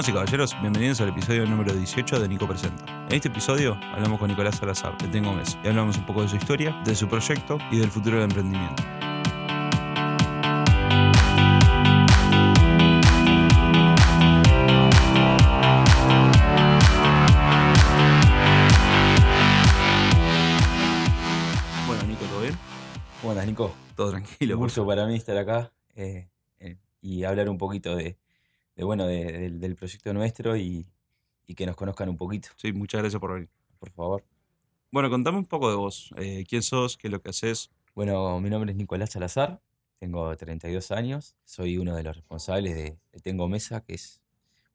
Damas y caballeros, bienvenidos al episodio número 18 de Nico Presenta. En este episodio hablamos con Nicolás Salazar, de Tengo Mes, y hablamos un poco de su historia, de su proyecto y del futuro del emprendimiento. Bueno, Nico, ¿todo bien? ¿Cómo andas, Nico? Todo tranquilo. Un gusto para mí estar acá eh, eh, y hablar un poquito de, de, bueno, de- del, del proyecto nuestro y, y que nos conozcan un poquito, Sí, muchas gracias por venir. por favor. Bueno, contame un poco de vos. Eh, ¿Quién sos? ¿Qué es lo que haces? Bueno, mi nombre es Nicolás Salazar, tengo 32 años, soy uno de los responsables de, Tengo Mesa, que es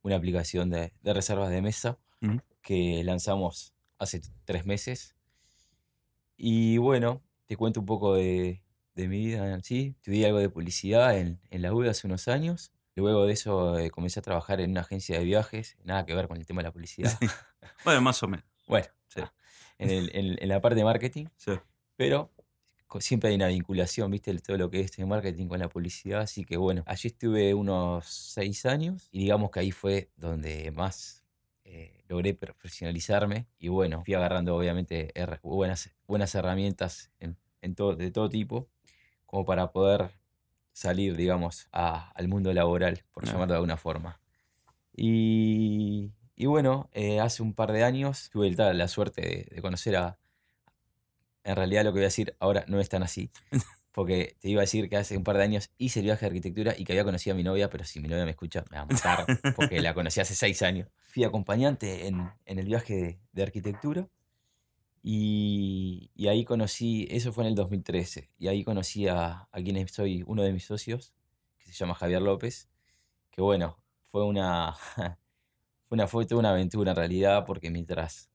una aplicación de, de reservas de mesa que lanzamos hace tres meses. Y bueno, te cuento un poco de, de mi vida en sí. Estudié algo de publicidad en, en la UDA hace unos años. Luego de eso eh, comencé a trabajar en una agencia de viajes, nada que ver con el tema de la publicidad. Bueno, más o menos. Bueno, Sí. ah, en, el- en- en la parte de marketing, Sí. pero siempre hay una vinculación, ¿viste? el- Todo lo que es el marketing con la publicidad. Así que bueno, allí estuve unos seis años y digamos que ahí fue donde más eh, logré profesionalizarme. Y bueno, fui agarrando obviamente buenas, buenas herramientas en, en todo, de todo tipo, como para poder salir, digamos, a- al mundo laboral, por Ah. llamarlo de alguna forma. Y, y bueno, eh, hace un par de años tuve el- la suerte de, de conocer a... En realidad lo que voy a decir ahora no es tan así, porque te iba a decir que hace un par de años hice el viaje de arquitectura y que había conocido a mi novia, pero si mi novia me escucha me va a matar, porque la conocí hace seis años. Fui acompañante en, en el viaje de, de arquitectura y, y ahí conocí, eso fue en el 2013, y ahí conocí a, a quien soy uno de mis socios, que se llama Javier López, que bueno, fue una, fue una, fue toda una aventura en realidad, porque mientras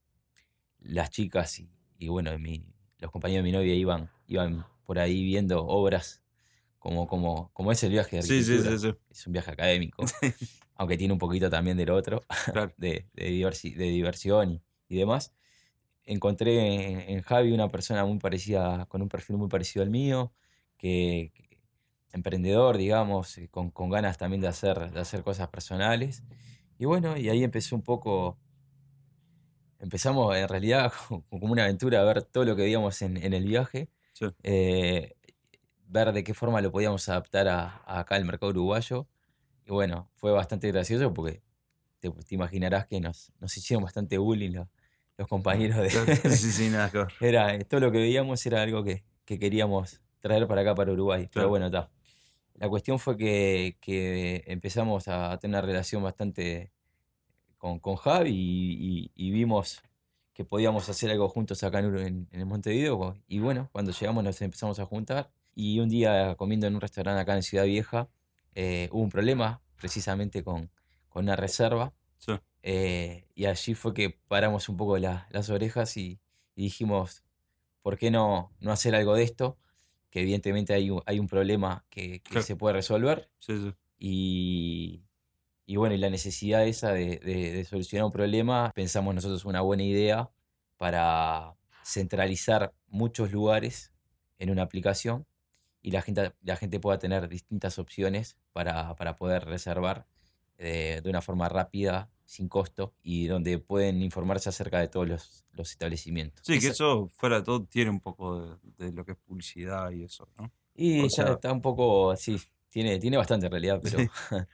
las chicas y, y bueno, mi- los compañeros de mi novia iban, iban por ahí viendo obras, como, como, como es el viaje de Sí, sí, sí, sí. es un viaje académico, aunque tiene un poquito también del otro, Claro. de, de, diversi- de diversión y, y demás. Encontré en, en Javi una persona muy parecida, con un perfil muy parecido al mío, que, que- emprendedor, digamos, eh, con, con ganas también de hacer, de hacer cosas personales. Y bueno, y ahí empezó un poco, empezamos en realidad como una aventura a ver todo lo que veíamos en, en el viaje, Sí. eh, ver de qué forma lo podíamos adaptar a, a acá al mercado uruguayo. Y bueno, fue bastante gracioso porque te, te imaginarás que nos, nos hicieron bastante bullying los compañeros de... Claro, Sí, sí, nada ver. Era, todo lo que veíamos era algo que, que queríamos traer para acá, para Uruguay. Claro. Pero bueno, está. La cuestión fue que, que empezamos a tener una relación bastante con, con Javi y, y- y vimos que podíamos hacer algo juntos acá en, en, en el Montevideo. Y bueno, cuando llegamos nos empezamos a juntar. Y un día comiendo en un restaurante acá en Ciudad Vieja, eh, hubo un problema precisamente con, con una reserva. Sí. Eh, y allí fue que paramos un poco la- las orejas y, y dijimos, ¿por qué no, no hacer algo de esto? Que evidentemente hay un, hay un problema que, que Claro. se puede resolver Sí, sí. y, y bueno, y la necesidad esa de, de- de solucionar un problema, pensamos nosotros una buena idea para centralizar muchos lugares en una aplicación y la gente, la gente pueda tener distintas opciones para, para poder reservar eh, de una forma rápida, sin costo, y donde pueden informarse acerca de todos los, los establecimientos. Sí, que eso fuera de todo tiene un poco de, de lo que es publicidad y eso, ¿no? Y O ya está un poco, sí, tiene, tiene bastante en realidad, pero, Sí.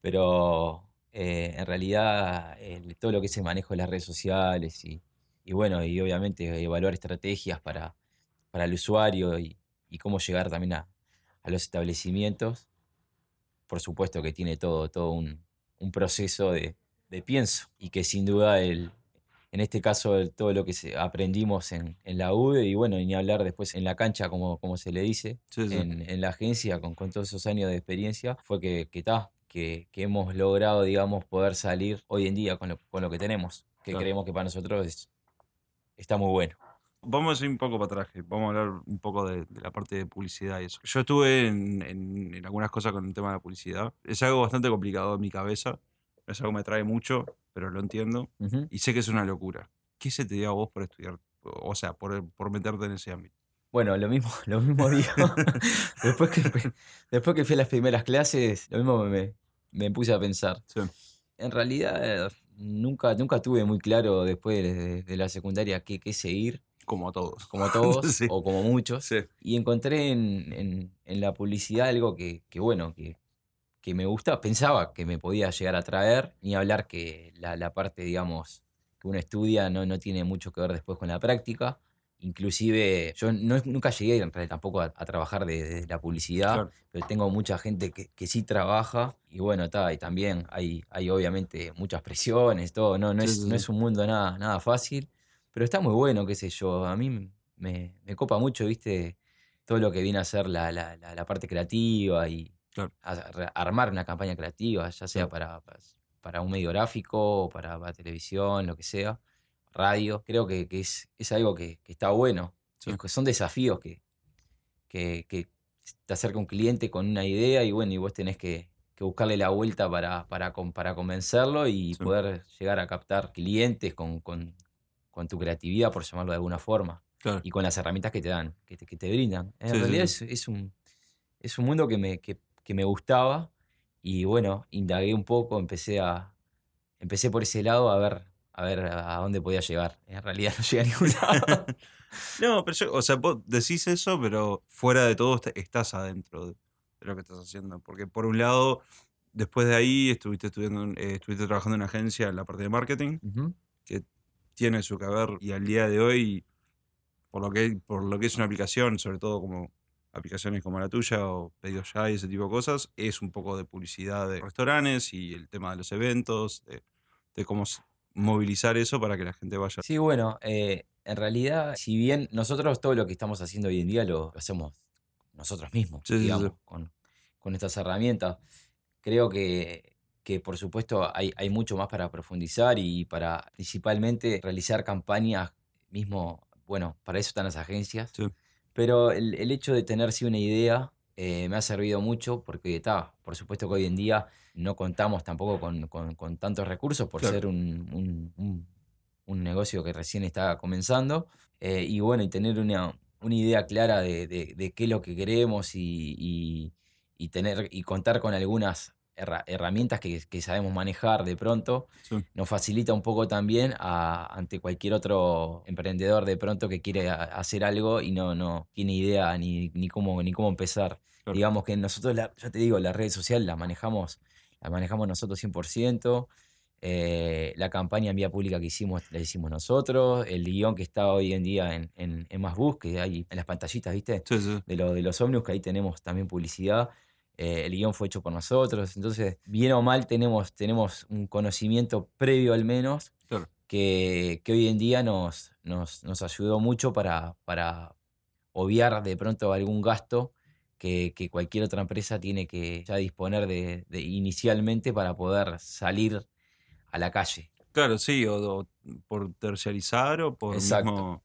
pero eh, en realidad el- todo lo que es el manejo de las redes sociales y, y bueno, y obviamente evaluar estrategias para, para el usuario y, y cómo llegar también a, a los establecimientos, por supuesto que tiene todo, todo un, un proceso de, de pienso y que sin duda el, en este caso el- todo lo que aprendimos en, en la UDE y bueno, y ni hablar después en la cancha, como, como se le dice, Sí, sí. en, en la agencia con, con todos esos años de experiencia, fue que, que, ta, que, que hemos logrado, digamos, poder salir hoy en día con lo, con lo que tenemos, que Claro. creemos que para nosotros es- está muy bueno. Vamos a ir un poco para atrás, vamos a hablar un poco de, de la parte de publicidad y eso. Yo estuve en, en- en algunas cosas con el tema de la publicidad. Es algo bastante complicado en mi cabeza. Es algo que me trae mucho, pero lo entiendo. Y sé que es una locura. ¿Qué se te dio a vos por estudiar? O sea, por, por meterte en ese ámbito. Bueno, lo mismo, lo mismo digo. después, que, después que fui a las primeras clases, lo mismo me, me puse a pensar. Sí. en realidad nunca, nunca tuve muy claro después de, de la secundaria qué, qué seguir, Como a todos. como todos Sí. o como muchos. Sí. Y encontré en, en- en la publicidad algo que, que bueno, que, que me gusta, pensaba que me podía llegar a traer, ni hablar que la, la parte, digamos, que uno estudia no, no tiene mucho que ver después con la práctica. Inclusive yo no- nunca llegué en realidad tampoco a, a trabajar de, de la publicidad, Claro. pero tengo mucha gente que, que sí trabaja y bueno, está, y también hay, hay obviamente muchas presiones, todo, no, no, Sí, es, sí, no es un mundo nada, nada fácil, pero está muy bueno, qué sé yo, a mí me, me copa mucho, viste, todo lo que viene a ser la, la- la- la parte creativa y Claro. a- re- armar una campaña creativa, ya sea para, para, un medio gráfico, para, para televisión, lo que sea, radio, creo que, que es, es algo que, que está bueno. Sí. Es que son desafíos que, que, te acerca un cliente con una idea y bueno, y vos tenés que, que buscarle la vuelta para, para, para convencerlo y Sí. poder llegar a captar clientes con, con, con tu creatividad, por llamarlo de alguna forma, Claro. y con las herramientas que te dan, que te, que te brindan. En sí, realidad sí. Es, es un, es un mundo que me, que, que me gustaba y bueno, indagué un poco, empecé a empecé por ese lado a ver a ver a dónde podía llegar. En realidad no llegué a ningún lado. No, pero yo, o sea, vos decís eso, pero fuera de todo est- estás adentro de, lo que estás haciendo. Porque por un lado, después de ahí estuviste estudiando, eh, estuviste trabajando en una agencia en la parte de marketing, que tiene su que ver, y al día de hoy, por lo que, por lo que es una aplicación, sobre todo como aplicaciones como la tuya o Pedidos Ya y ese tipo de cosas, es un poco de publicidad de restaurantes y el tema de los eventos, de, de cómo movilizar eso para que la gente vaya. Sí, bueno, eh, en realidad, si bien nosotros todo lo que estamos haciendo hoy en día lo, hacemos nosotros mismos, Sí, sí, sí. digamos, Con, con estas herramientas, creo que, que por supuesto hay, hay mucho más para profundizar y para principalmente realizar campañas mismo, bueno, para eso están las agencias, Sí. Pero el, el hecho de tener sí una idea eh, me ha servido mucho porque está, por supuesto que hoy en día no contamos tampoco con, con- con tantos recursos por Claro. ser un, un- un- un negocio que recién está comenzando. eh, y bueno, y tener una, una idea clara de, de- de qué es lo que queremos y, y- y tener y contar con algunas herramientas que, que sabemos manejar de pronto, Sí. nos facilita un poco también a- ante cualquier otro emprendedor de pronto que quiere hacer algo y no, no tiene idea ni, ni cómo, ni cómo empezar. Claro. Digamos que nosotros, la- ya te digo, la red social la manejamos, la manejamos nosotros 100%. eh, la campaña en vía pública que hicimos la hicimos nosotros. El guion que está hoy en día en, en, en Más Bus, que hay en las pantallitas, ¿viste? Sí, sí. de, lo, de los ómnibus, que ahí tenemos también publicidad. Eh, el guion fue hecho por nosotros. Entonces, bien o mal, tenemos, tenemos un conocimiento previo al menos Claro. que, que hoy en día nos, nos, nos ayudó mucho para, para obviar de pronto algún gasto que, que cualquier otra empresa tiene que ya disponer de, de inicialmente para poder salir a la calle. Claro, sí, o, o por terciarizar o por Exacto. mismo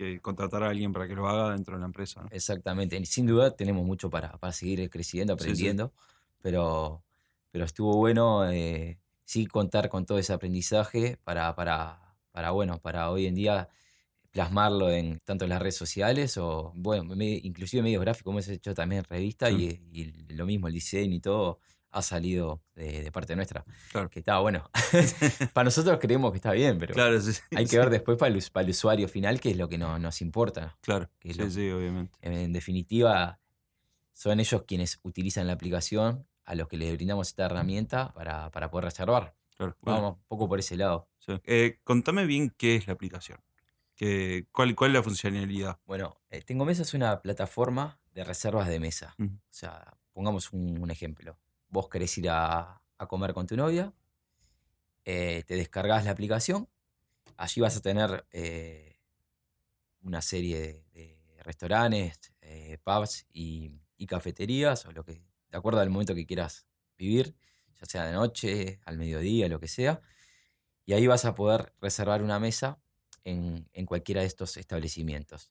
que contratar a alguien para que lo haga dentro de la empresa. ¿no? Exactamente. Sin duda tenemos mucho para, para seguir creciendo, Sí, sí. aprendiendo, pero, pero estuvo bueno eh, sí contar con todo ese aprendizaje para, para, para, bueno, para hoy en día plasmarlo en tanto en las redes sociales o, bueno, me- inclusive medios gráficos, hemos hecho también revistas Sí. y, y lo mismo, el diseño y todo ha salido de, de parte nuestra. Claro. Que está bueno. para nosotros creemos que está bien, pero Claro, sí, sí, hay que sí, ver después para el, us- para el usuario final qué es lo que no- nos importa. Claro, que sí, lo- sí, obviamente. En definitiva, son ellos quienes utilizan la aplicación a los que les brindamos esta herramienta para, para poder reservar. Claro. Bueno, Vamos un poco por ese lado. Eh, contame bien qué es la aplicación. Que, cuál, ¿Cuál es la funcionalidad? Bueno, eh, Tengo Mesa es una plataforma de reservas de mesa. O sea, pongamos un, un ejemplo. Vos querés ir a, a comer con tu novia, eh, te descargas la aplicación, allí vas a tener eh, una serie de, restaurantes, eh, pubs y, cafeterías, o lo que, de acuerdo al momento que quieras vivir, ya sea de noche, al mediodía, lo que sea. Y ahí vas a poder reservar una mesa en, en cualquiera de estos establecimientos.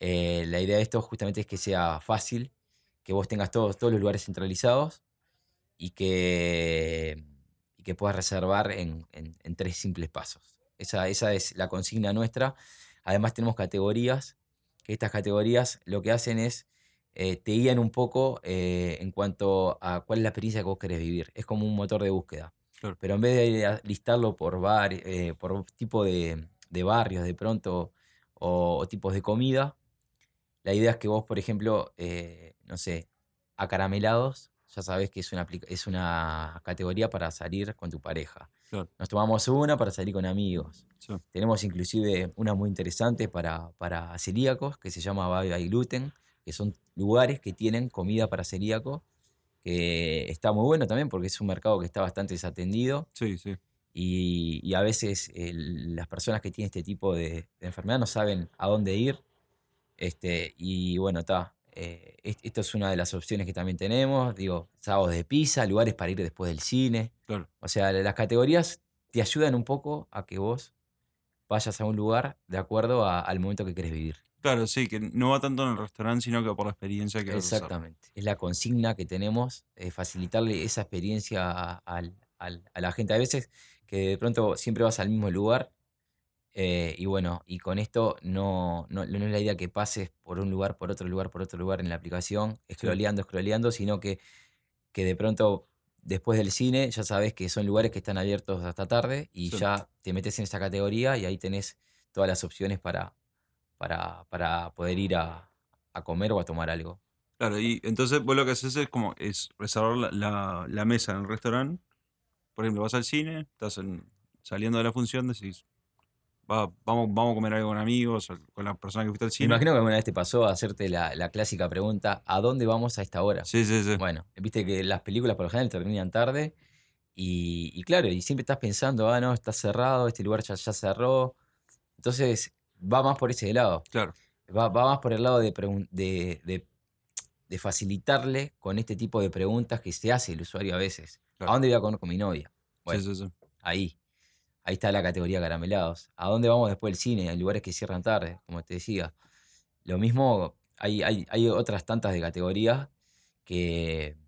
La idea de esto justamente es que sea fácil, que vos tengas todos, todos los lugares centralizados y que, y que puedas reservar en, en- en tres simples pasos. Esa, esa es la consigna nuestra. Además tenemos categorías, que estas categorías lo que hacen es, eh, te guían un poco eh, en cuanto a cuál es la experiencia que vos querés vivir. Es como un motor de búsqueda. Claro. Pero en vez de listarlo por, bar, eh, por tipo de, de barrios de pronto o, o tipos de comida, la idea es que vos, por ejemplo, no sé, acaramelados, ya sabes que es una, es una categoría para salir con tu pareja. Claro. Nos tomamos una para salir con amigos. Sí. Tenemos inclusive una muy interesante para, para celíacos que se llama Bye Bye Gluten, que son lugares que tienen comida para celíacos, que está muy bueno también porque es un mercado que está bastante desatendido Sí, sí. y, y a veces las personas que tienen este tipo de, de enfermedad no saben a dónde ir. Este, y bueno, está. Esto es una de las opciones que también tenemos. Digo, sábados de pizza, lugares para ir después del cine. Claro. O sea, las categorías te ayudan un poco a que vos vayas a un lugar de acuerdo a- al momento que querés vivir. Claro, sí, que no va tanto en el restaurante, sino que por la experiencia que. Exactamente. Es la consigna que tenemos, eh, facilitarle esa experiencia a, a la gente. A veces que de pronto siempre vas al mismo lugar eh, y bueno, y con esto no, no, no es la idea que pases por un lugar, por otro lugar, por otro lugar en la aplicación, scrolleando, scrolleando, sino que, que de pronto después del cine ya sabes que son lugares que están abiertos hasta tarde y Sí. ya te metes en esa categoría y ahí tenés todas las opciones para, para, para poder ir a, a comer o a tomar algo. Claro, y entonces vos lo que haces es como es reservar la, la- la mesa en el restaurante. Por ejemplo, vas al cine, estás en- saliendo de la función, decís, "Va, vamos, vamos a comer algo con amigos, con la persona que fuiste al Me cine. imagino que alguna vez te pasó a hacerte la, la clásica pregunta, ¿a dónde vamos a esta hora? Sí, sí, sí. Bueno, viste que las películas por lo general terminan tarde y, y claro, y siempre estás pensando, ah, no, está cerrado, este lugar ya, ya cerró. Entonces, va más por ese lado. Claro, Va, va más por el lado de, de, de- de facilitarle con este tipo de preguntas que se hace el usuario a veces. Claro. ¿A dónde voy a comer con mi novia? Bueno, sí, sí, sí. ahí. Ahí está la categoría caramelados. ¿A dónde vamos después del cine? Hay lugares que cierran tarde, como te decía. Lo mismo, hay, hay, hay otras tantas de categorías que,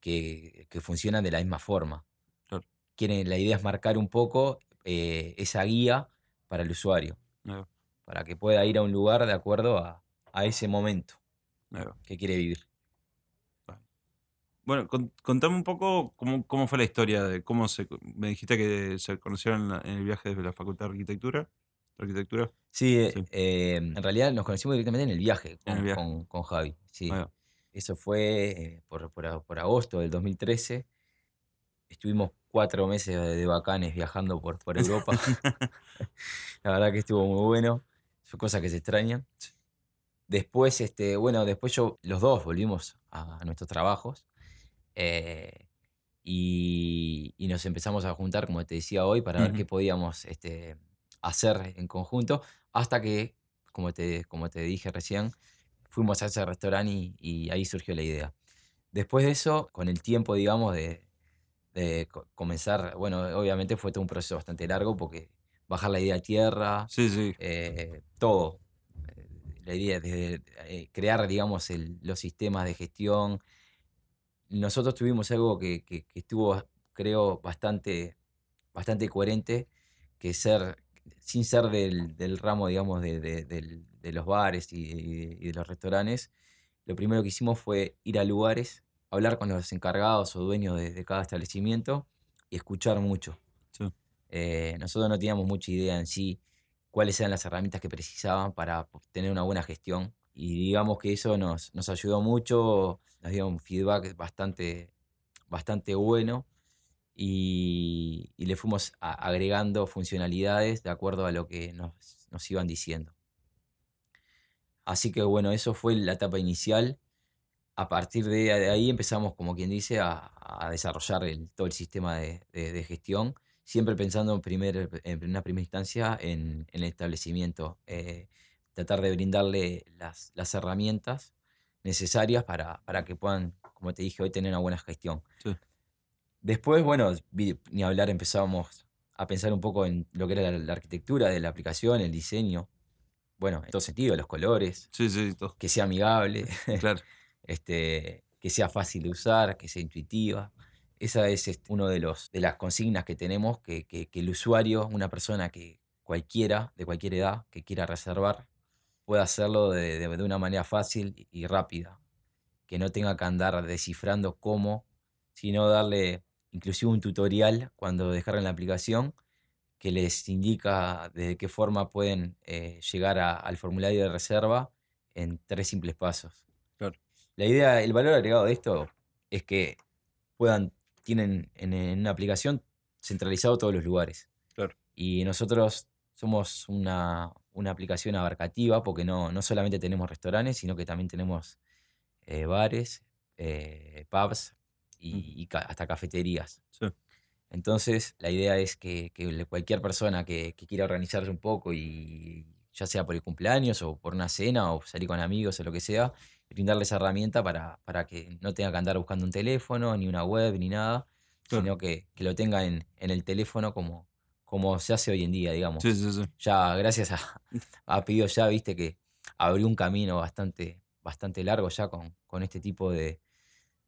que, que funcionan de la misma forma. Claro. Quieren, la idea es marcar un poco eh, esa guía para el usuario, para que pueda ir a un lugar de acuerdo a, a ese momento que quiere vivir. Bueno, con- contame un poco cómo, cómo fue la historia de cómo se. Me dijiste que se conocieron en, la- en el viaje desde la Facultad de Arquitectura. Arquitectura. Sí, eh, Sí. eh, en realidad nos conocimos directamente en el viaje con, el viaje. con- con Javi. Sí. Eso fue eh, por, por a- por agosto del 2013. Estuvimos cuatro meses de, de bacanes viajando por, por Europa. La verdad que estuvo muy bueno. Son cosas que se extrañan. Después, este, bueno, después yo, los dos volvimos a, a nuestros trabajos. Eh, y, y nos empezamos a juntar, como te decía hoy, para ver Ujú. qué podíamos este, hacer en conjunto. Hasta que, como te, como te dije recién, fuimos a ese restaurante y, y ahí surgió la idea. Después de eso, con el tiempo, digamos, de, de co- comenzar, bueno, obviamente fue todo un proceso bastante largo porque bajar la idea a tierra, Sí, sí. eh, todo. Eh, La idea de eh, crear, digamos, el- los sistemas de gestión. Nosotros tuvimos algo que, que- que estuvo, creo, bastante, bastante coherente, que ser, sin ser del, del ramo, digamos, de, de- los bares y, y de los restaurantes, lo primero que hicimos fue ir a lugares, hablar con los encargados o dueños de, cada establecimiento y escuchar mucho. Sí. Eh, nosotros no teníamos mucha idea en sí cuáles eran las herramientas que precisaban para tener una buena gestión. Y digamos que eso nos, nos ayudó mucho, nos dio un feedback bastante, bastante bueno y, y le fuimos agregando funcionalidades de acuerdo a lo que nos, nos iban diciendo. Así que bueno, eso fue la etapa inicial. A partir de, ahí empezamos, como quien dice, a, a desarrollar el- todo el sistema de, de- gestión, siempre pensando en, en una primera instancia en, en el establecimiento, eh, tratar de brindarle las, las herramientas necesarias para, para que puedan, como te dije hoy, tener una buena gestión. Sí. Después, bueno, ni hablar, empezamos a pensar un poco en lo que era la, la arquitectura de la aplicación, el diseño, bueno, en todo sentido, los colores, Sí, sí, todo. que sea amigable, Claro. este, que sea fácil de usar, que sea intuitiva. Esa es este, uno de los de las consignas que tenemos, que, que- que el usuario, una persona que cualquiera, de cualquier edad, que quiera reservar, pueda hacerlo de, de- de una manera fácil y- rápida. Que no tenga que andar descifrando cómo, sino darle inclusive un tutorial cuando descargan la aplicación que les indica de qué forma pueden eh, llegar a- al formulario de reserva en tres simples pasos. Claro. La idea, el valor agregado de esto es que puedan, tienen en, en una aplicación centralizado todos los lugares. Claro. Y nosotros somos una, una aplicación abarcativa porque no, no solamente tenemos restaurantes, sino que también tenemos eh, bares, eh, pubs y, y ca- hasta cafeterías. Sí. Entonces, la idea es que, que cualquier persona que, que quiera organizarse un poco y ya sea por el cumpleaños o por una cena o salir con amigos o lo que sea, brindarle esa herramienta para, para que no tenga que andar buscando un teléfono, ni una web, ni nada, Claro. sino que, que lo tenga en, en el teléfono como, como se hace hoy en día, digamos. Sí, sí, sí. Ya gracias a, a Pedido Ya, viste que abrió un camino bastante, bastante largo ya con, con este tipo de,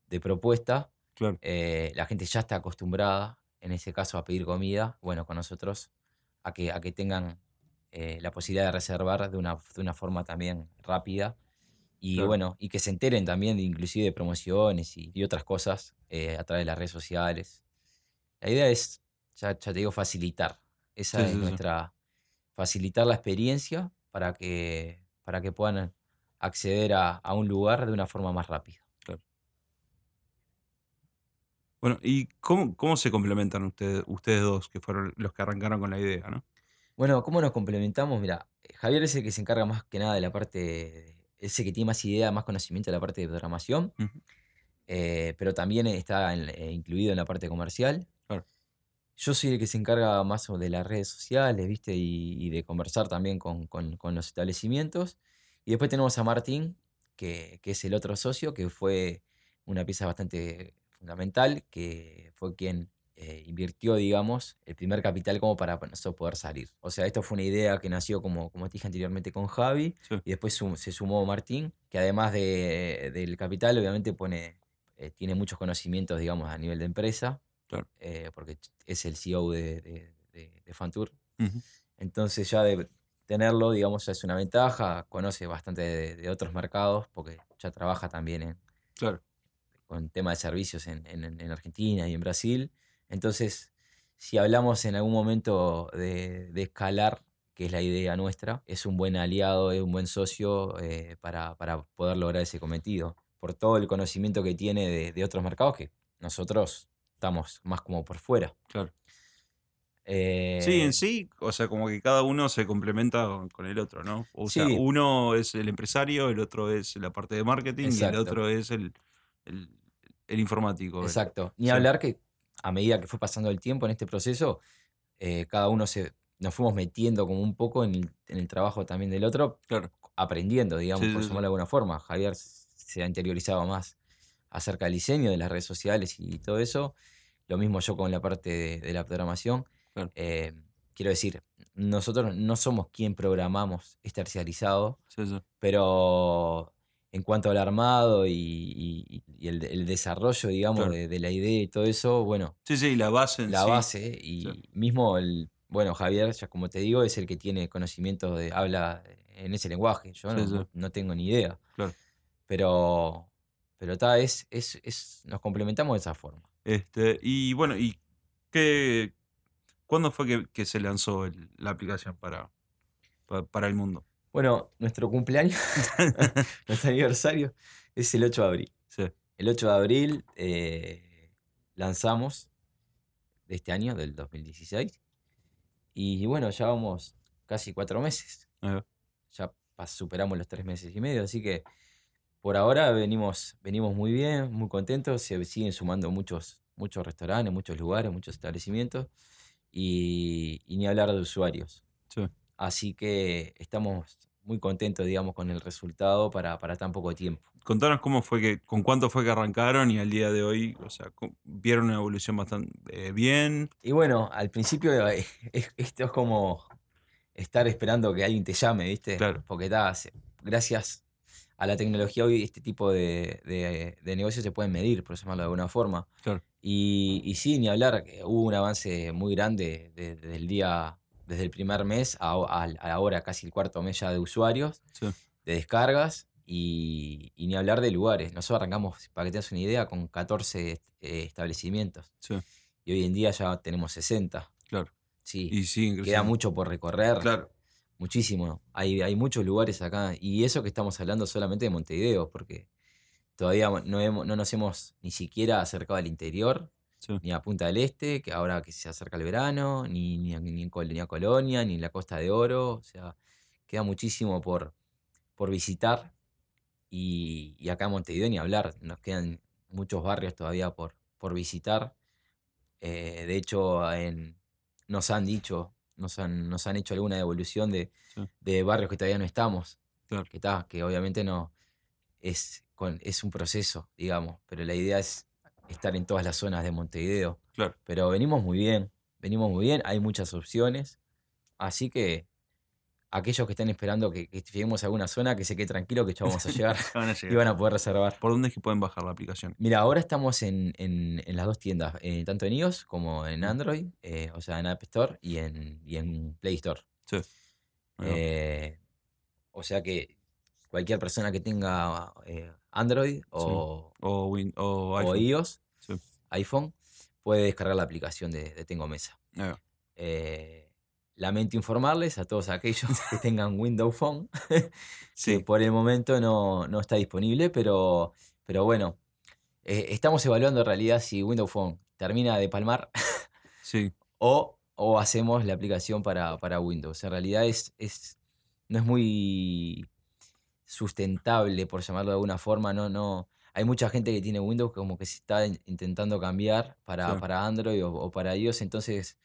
de propuesta. Claro. Eh, la gente ya está acostumbrada, en ese caso, a pedir comida, bueno, con nosotros, a que, a que tengan eh, la posibilidad de reservar de una, de una forma también rápida. Y Claro. bueno, y que se enteren también de, inclusive de promociones y, y otras cosas eh, a través de las redes sociales. La idea es, ya, ya te digo, facilitar. Esa Sí, es sí, nuestra, facilitar la experiencia para que, para que puedan acceder a, a un lugar de una forma más rápida. Bueno, ¿y cómo, cómo se complementan ustedes, ustedes dos, que fueron los que arrancaron con la idea, ¿no? Bueno, ¿cómo nos complementamos? Mira, Javier es el que se encarga más que nada de la parte, de- es el que tiene más idea, más conocimiento de la parte de programación, eh, pero también está en- eh, incluido en la parte comercial. Yo soy el que se encarga más de las redes sociales, ¿viste? Y, y de conversar también con, con- con los establecimientos. Y después tenemos a Martín, que, que es el otro socio, que fue una pieza bastante fundamental, que fue quien eh, invirtió, digamos, el primer capital como para nosotros poder salir. O sea, esto fue una idea que nació, como, como te dije anteriormente, con Javi, Sí. y después sum- se sumó Martín, que además de- del capital, obviamente pone, eh, tiene muchos conocimientos, digamos, a nivel de empresa, Claro. eh, porque es el CEO de, de, de- de Fantour. Entonces ya de tenerlo, digamos, ya es una ventaja, conoce bastante de, de otros mercados, porque ya trabaja también en, Claro. con tema de servicios en, en- en Argentina y en Brasil. Entonces, si hablamos en algún momento de, de escalar, que es la idea nuestra, es un buen aliado, es un buen socio eh, para, para poder lograr ese cometido, por todo el conocimiento que tiene de, de otros mercados que nosotros estamos más como por fuera. Claro. Sí, Eh, en sí, o sea, como que cada uno se complementa con, el otro, ¿no? O sea, uno es el empresario, el otro es la parte de marketing y el otro es el, el, el informático. Exacto. Ni sí. hablar que a medida que fue pasando el tiempo en este proceso, eh, cada uno se, nos fuimos metiendo como un poco en el, en el trabajo también del otro, Claro. aprendiendo, digamos, Sí, por llamarlo de alguna forma. Javier se ha interiorizado más acerca del diseño de las redes sociales y todo eso. Lo mismo yo con la parte de, de la programación. Claro. Eh, quiero decir, nosotros no somos quien programamos terciarizado, Sí, sí. pero en cuanto al armado y, y- y el, el desarrollo, digamos, Claro. de, de la idea y todo eso, bueno, Sí, sí, la base en la sí. base y mismo el, bueno, Javier, ya como te digo, es el que tiene conocimiento de, habla en ese lenguaje, yo no- no tengo ni idea, Claro. pero, pero ta, es, es, es, nos complementamos de esa forma. Este, y bueno, ¿y qué, cuándo fue que, que se lanzó el- la aplicación para, pa- para el mundo? Bueno, nuestro cumpleaños, nuestro aniversario es el 8 de abril. Sí, El 8 de abril eh, lanzamos de este año, del 2016. Y bueno, ya vamos casi cuatro meses. Ya superamos los tres meses y medio. Así que por ahora venimos, venimos muy bien, muy contentos. Se siguen sumando muchos, muchos restaurantes, muchos lugares, muchos establecimientos. Y, y ni hablar de usuarios. Sí. Así que estamos muy contentos, digamos, con el resultado para, para tan poco tiempo. Contanos cómo fue que, con cuánto fue que arrancaron y al día de hoy, o sea, vieron una evolución bastante eh, bien. Y bueno, al principio eh, es- esto es como estar esperando que alguien te llame, ¿viste? Claro. Porque gracias a la tecnología hoy este tipo de, de- de negocios se pueden medir, por llamarlo de alguna forma. Claro. Y, y sí, ni hablar, que hubo un avance muy grande de- desde el día, desde el primer mes a, a- a ahora casi el cuarto mes ya de usuarios, Sí. de descargas y, y ni hablar de lugares. Nosotros arrancamos, para que tengas una idea, con 14 eh, establecimientos. Sí. y hoy en día ya tenemos 60. Claro. Sí, Y siguen queda mucho por recorrer. Claro. Muchísimo. Hay, hay muchos lugares acá. Y eso que estamos hablando solamente de Montevideo, porque todavía no, hemos- no nos hemos ni siquiera acercado al interior, Sí. ni a Punta del Este, que ahora que se acerca el verano, ni, ni, ni en ni a Colonia, ni en la Costa de Oro. O sea, queda muchísimo por, por visitar. Y, y acá en Montevideo ni hablar. Nos quedan muchos barrios todavía por, por visitar. Eh, de hecho, en, nos han dicho, nos han, nos han hecho alguna devolución de, Sí. de barrios que todavía no estamos. Claro. Que, está, que obviamente no es, con, es un proceso, digamos, pero la idea es estar en todas las zonas de Montevideo. Claro. Pero venimos muy bien, venimos muy bien, hay muchas opciones, así que aquellos que están esperando que, que lleguemos a alguna zona, que se quede tranquilo que ya vamos a llegar Van a y van a poder reservar. ¿Por dónde es que pueden bajar la aplicación? Mira, ahora estamos en, en- en las dos tiendas, eh, tanto en iOS como en. Android, eh, o sea, en App Store y en, y en Play Store. Sí. Eh, o sea que cualquier persona que tenga Android o, o, Win- o o iPhone. iOS, Sí. iPhone, puede descargar la aplicación de, de Tengo Mesa. Eh, lamento informarles a todos aquellos que tengan Windows Phone que Sí. por el momento no, no está disponible, pero, pero bueno, eh, estamos evaluando en realidad si Windows Phone termina de palmar Sí. o, o hacemos la aplicación para, para Windows. En realidad es, es, no es muy sustentable, por llamarlo de alguna forma. No, no, hay mucha gente que tiene Windows como que se está in- intentando cambiar para, Sí. para Android o, o para iOS, entonces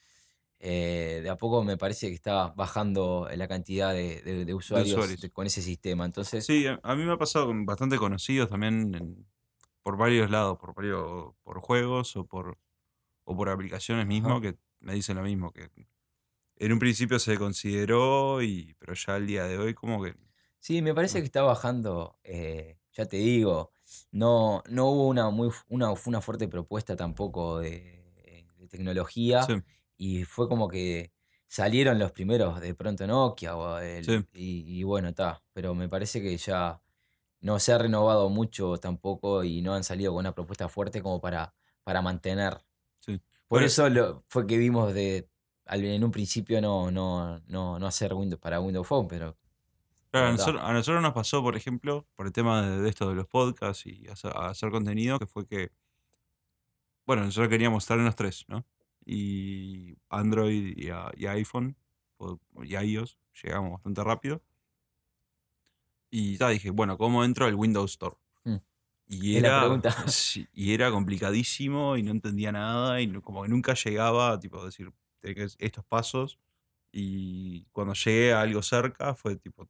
eh, de a poco me parece que está bajando la cantidad de, de- de usuarios con ese sistema. Entonces, Sí, a, a mí me ha pasado con bastante conocidos también en- por varios lados, por varios, por juegos o por, o por aplicaciones mismo que me dicen lo mismo, que en un principio se consideró, y, pero ya al día de hoy como que... Sí, me parece que está bajando, eh, ya te digo, no, no hubo una, muy, una, una fuerte propuesta tampoco de, de tecnología Sí, y fue como que salieron los primeros de pronto Nokia o el- Sí. y, y bueno, está, pero me parece que ya no se ha renovado mucho tampoco y no han salido con una propuesta fuerte como para, para mantener. sí. Por eso lo, fue que vimos de en un principio no, no, no, no hacer Windows para Windows Phone, pero Claro, a nosotros, a nosotros nos pasó, por ejemplo, por el tema de, de esto de los podcasts y hacer, hacer contenido, que fue que, bueno, nosotros queríamos estar en los tres, ¿no? Y Android y, a- y iPhone o- y iOS llegamos bastante rápido. Y ya dije, bueno, ¿cómo entro al Windows Store? Mm. Y era, sí, y era complicadísimo y no entendía nada y como que nunca llegaba a tipo, decir tenés que- estos pasos. Y cuando llegué a algo cerca fue tipo,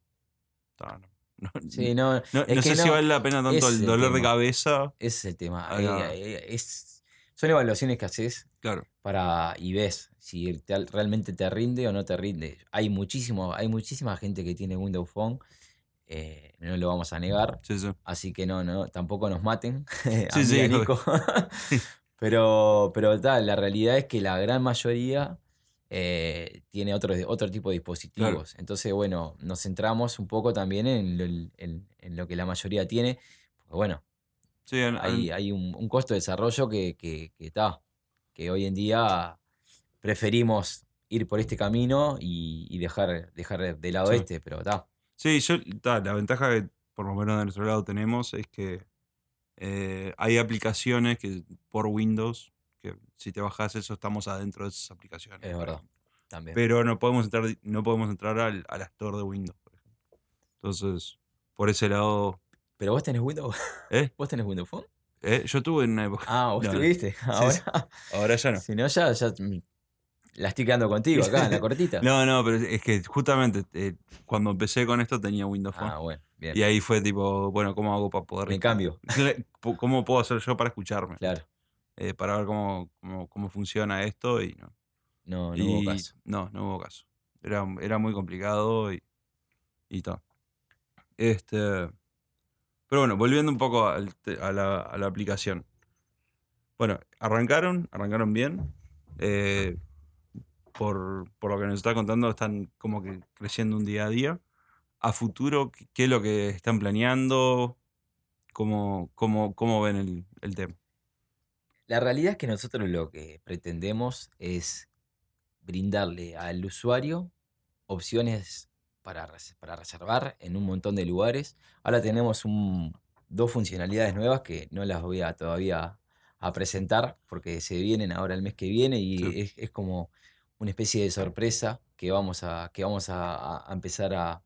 "Ta, no, no, sí, no, no, no sé si vale la pena tanto el dolor de cabeza. ese es el tema. Eh, eh, es, son evaluaciones que haces Claro, para y ves si te- realmente te rinde o no te rinde. Hay muchísimo, hay muchísima gente que tiene Windows Phone, eh, no lo vamos a negar, sí, sí. así que no, no, tampoco nos maten a Sí, a. Nico. pero, pero tal, la realidad es que la gran mayoría eh, tiene otro, otro tipo de dispositivos. Entonces, bueno, nos centramos un poco también en lo, en- en lo que la mayoría tiene. Porque, bueno, hay, hay un, un costo de desarrollo que que, que, está, que hoy en día preferimos ir por este camino y, y dejar, dejar de lado Sí. este, pero está. sí, yo, ta, la ventaja que por lo menos de nuestro lado tenemos es que eh, hay aplicaciones que por Windows, que si te bajas eso estamos adentro de esas aplicaciones. Es verdad, también. Pero no podemos entrar, no podemos entrar al, a la Store de Windows, por ejemplo. Entonces, por ese lado... Pero vos tenés Windows, ¿Eh? vos tenés Windows Phone. ¿Eh? Yo tuve en una época... Ah, vos No, no. tuviste. sí. Ahora, Ahora ya no. si no, ya, ya la estoy quedando contigo acá en la cortita. No, no, pero es que justamente eh, cuando empecé con esto tenía Windows Phone. Ah, bueno, bien. y ahí fue tipo, bueno, ¿cómo hago para poder... Me cambio, ¿Cómo puedo hacer yo para escucharme? claro. Eh, para ver cómo, cómo, cómo funciona esto y no. No, no hubo Y caso. No, no hubo caso. Era, era muy complicado y, y tal. Este, pero bueno, volviendo un poco a, la, aplicación. Bueno, arrancaron, arrancaron bien. eh, por, lo que nos está contando, están como que creciendo un día a día. A futuro, ¿qué, es lo que están planeando? ¿Cómo, ven el tema? La realidad es que nosotros lo que pretendemos es brindarle al usuario opciones para, para reservar en un montón de lugares. Ahora tenemos un- dos funcionalidades nuevas que no las voy a todavía a presentar porque se vienen ahora el mes que viene y Sí. es, es como una especie de sorpresa que vamos a, que vamos a, a- empezar a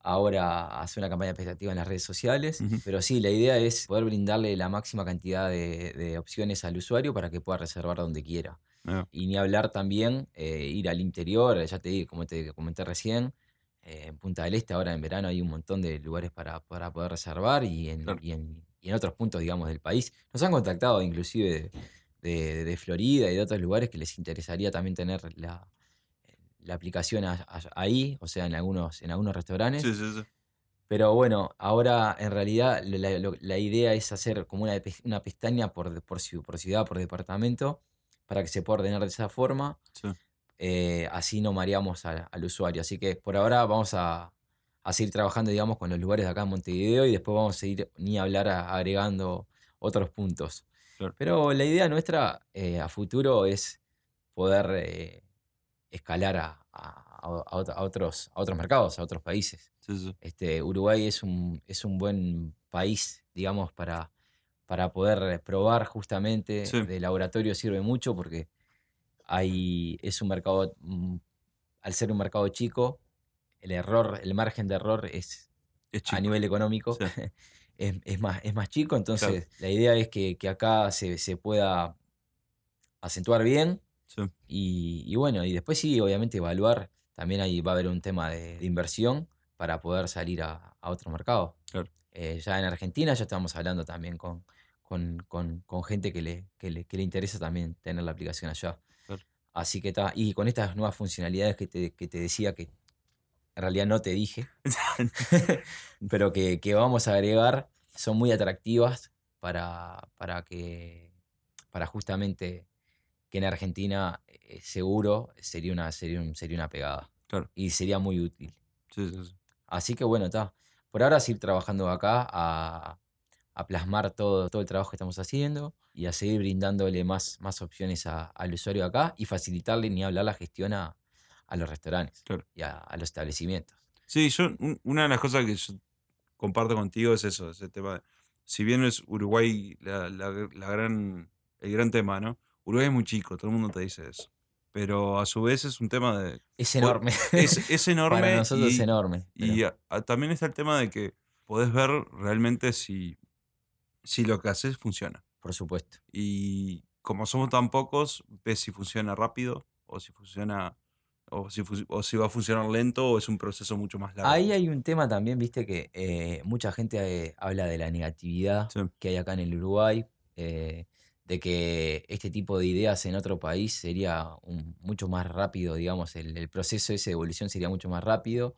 ahora a hacer una campaña expectativa en las redes sociales. Ujú. Pero sí, la idea es poder brindarle la máxima cantidad de, de opciones al usuario para que pueda reservar donde quiera. Ah, Y ni hablar también eh, ir al interior, ya te digo, como te comenté recién, eh, en Punta del Este ahora en verano hay un montón de lugares para, para poder reservar y en, Claro. y, en, y en otros puntos, digamos, del país. Nos han contactado inclusive de, de- de Florida y de otros lugares que les interesaría también tener la, la aplicación a- a- ahí, o sea, en algunos, en algunos restaurantes. Sí, sí, sí. Pero bueno, ahora en realidad la, idea es hacer como una, una pestaña por, por, por ciudad, por departamento, para que se pueda ordenar de esa forma. Sí. Eh, así no mareamos al, al usuario. Así que por ahora vamos a, a seguir trabajando, digamos, con los lugares de acá en Montevideo y después vamos a seguir ni hablar a- agregando otros puntos. Claro. Pero la idea nuestra eh, a futuro es poder eh, escalar a, a- a ot- a otros, a otros mercados, a otros países. sí, sí. Este, Uruguay es un, es un buen país, digamos, para, para poder probar justamente. Sí. De laboratorio sirve mucho porque hay, es un mercado, mm, al ser un mercado chico, el error, el margen de error es Es a nivel económico Sí. es, es más, es más chico. Entonces, la idea es que, que acá se, se pueda acentuar bien Sí. y, y bueno, y después sí, obviamente evaluar, también ahí va a haber un tema de, de inversión para poder salir a, a otro mercado. Claro. Eh, ya en Argentina ya estamos hablando también con, con, con- con gente que le, que, le, que le interesa también tener la aplicación allá. Claro. Así que está, y con estas nuevas funcionalidades que te, que te decía que en realidad no te dije, pero que, que vamos a agregar, son muy atractivas para, para que para justamente que en Argentina eh, seguro sería una, sería, un- sería una pegada. Claro. Y sería muy útil. Sí, sí, sí. Así que bueno, está. Por ahora seguir trabajando acá a, a plasmar todo, todo el trabajo que estamos haciendo y a seguir brindándole más, más opciones a- al usuario acá y facilitarle ni hablar la gestión a, a los restaurantes Claro. y a, a los establecimientos. Sí, yo, un- una de las cosas que yo comparto contigo es eso, ese tema. Si bien es Uruguay la, la- la gran, el gran tema, ¿no? Uruguay es muy chico, todo el mundo te dice eso. Pero a su vez es un tema de. Es enorme. Es, es enorme. Para nosotros y, es enorme. pero- y a- a- también está el tema de que podés ver realmente si, si lo que haces funciona. por supuesto. Y como somos tan pocos, ves si funciona rápido o si funciona. O si, fu- o si va a funcionar lento o es un proceso mucho más largo. Ahí hay un tema también, viste, que eh, mucha gente eh, habla de la negatividad Sí. que hay acá en el Uruguay, eh, de que este tipo de ideas en otro país sería un- mucho más rápido, digamos, el, el proceso ese de evolución sería mucho más rápido,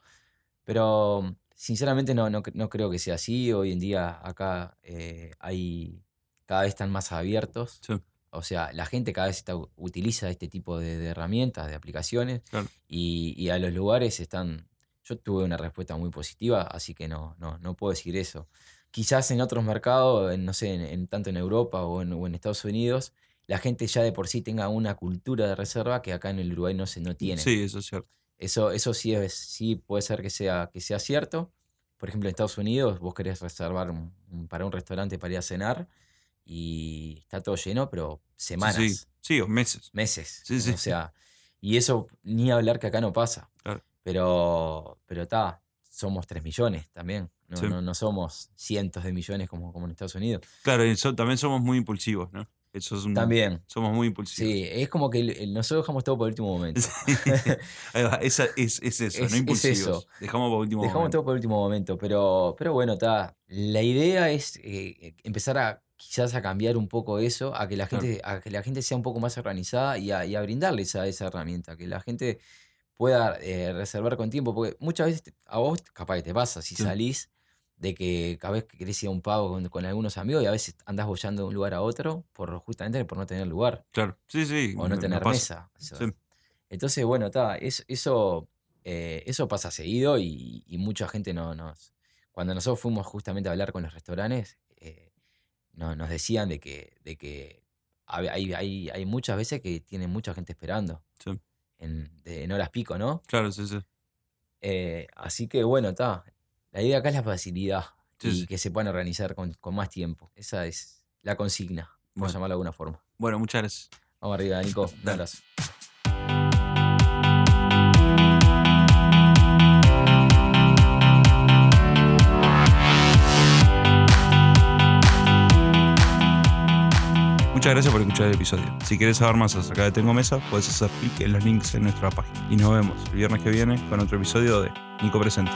pero sinceramente no, no, no creo que sea así. Hoy en día acá eh, hay, cada vez están más abiertos. Sí, O sea, la gente cada vez está, utiliza este tipo de, de herramientas, de aplicaciones, claro. y, y a los lugares están... Yo tuve una respuesta muy positiva, así que no, no, no puedo decir eso. Quizás en otros mercados, en, no sé, en, en- tanto en Europa o en, o en Estados Unidos, la gente ya de por sí tenga una cultura de reserva que acá en el Uruguay no se no tiene. Sí, eso es cierto. Eso, eso sí, es, sí puede ser que sea, que sea cierto. Por ejemplo, en Estados Unidos vos querés reservar un- un- para un restaurante para ir a cenar y está todo lleno, pero semanas, sí, sí, o meses. meses. Sí, sí. O sea, y eso ni hablar que acá no pasa. Claro. Pero, pero está, somos 3 millones también. No, no, no somos cientos de millones como, como en Estados Unidos. Claro, y so- también somos muy impulsivos, ¿no? Eso es un- También. Somos muy impulsivos. Sí, es como que el- el- nosotros dejamos todo por último momento. Es, es eso, Es- no impulsivos. eso. Dejamos por último Dejamos momento. todo por último momento, pero, pero bueno, está. La idea es eh, empezar a quizás a cambiar un poco eso, a que la Claro. gente, a que la gente sea un poco más organizada y a, y a brindarle esa, esa herramienta, que la gente pueda eh, reservar con tiempo, porque muchas veces a vos capaz que te pasa, si Sí. salís de que cada vez que querés ir a un pago con, con algunos amigos y a veces andás bollando de un lugar a otro por justamente por no tener lugar Claro, sí, sí. o no me tener mesa. Eso- Sí. entonces, bueno, está, eso, eso, eh, eso pasa seguido y, y mucha gente no nos... Cuando nosotros fuimos justamente a hablar con los restaurantes, eh, no- nos decían de que, de que hay, hay- hay- hay muchas veces que tiene mucha gente esperando. Sí. En, de- en horas pico, ¿no? Claro, sí, sí. Eh, así que bueno, está. La idea acá es la facilidad Sí, y que se puedan organizar con, con más tiempo. Esa es la consigna, por Bueno. llamarlo de alguna forma. Bueno, muchas gracias. Vamos arriba, Nico. Un abrazo. Muchas gracias por escuchar el episodio. Si quieres saber más acerca de Tengo Mesa, puedes hacer clic en los links en nuestra página. Y nos vemos el viernes que viene con otro episodio de Nico Presente.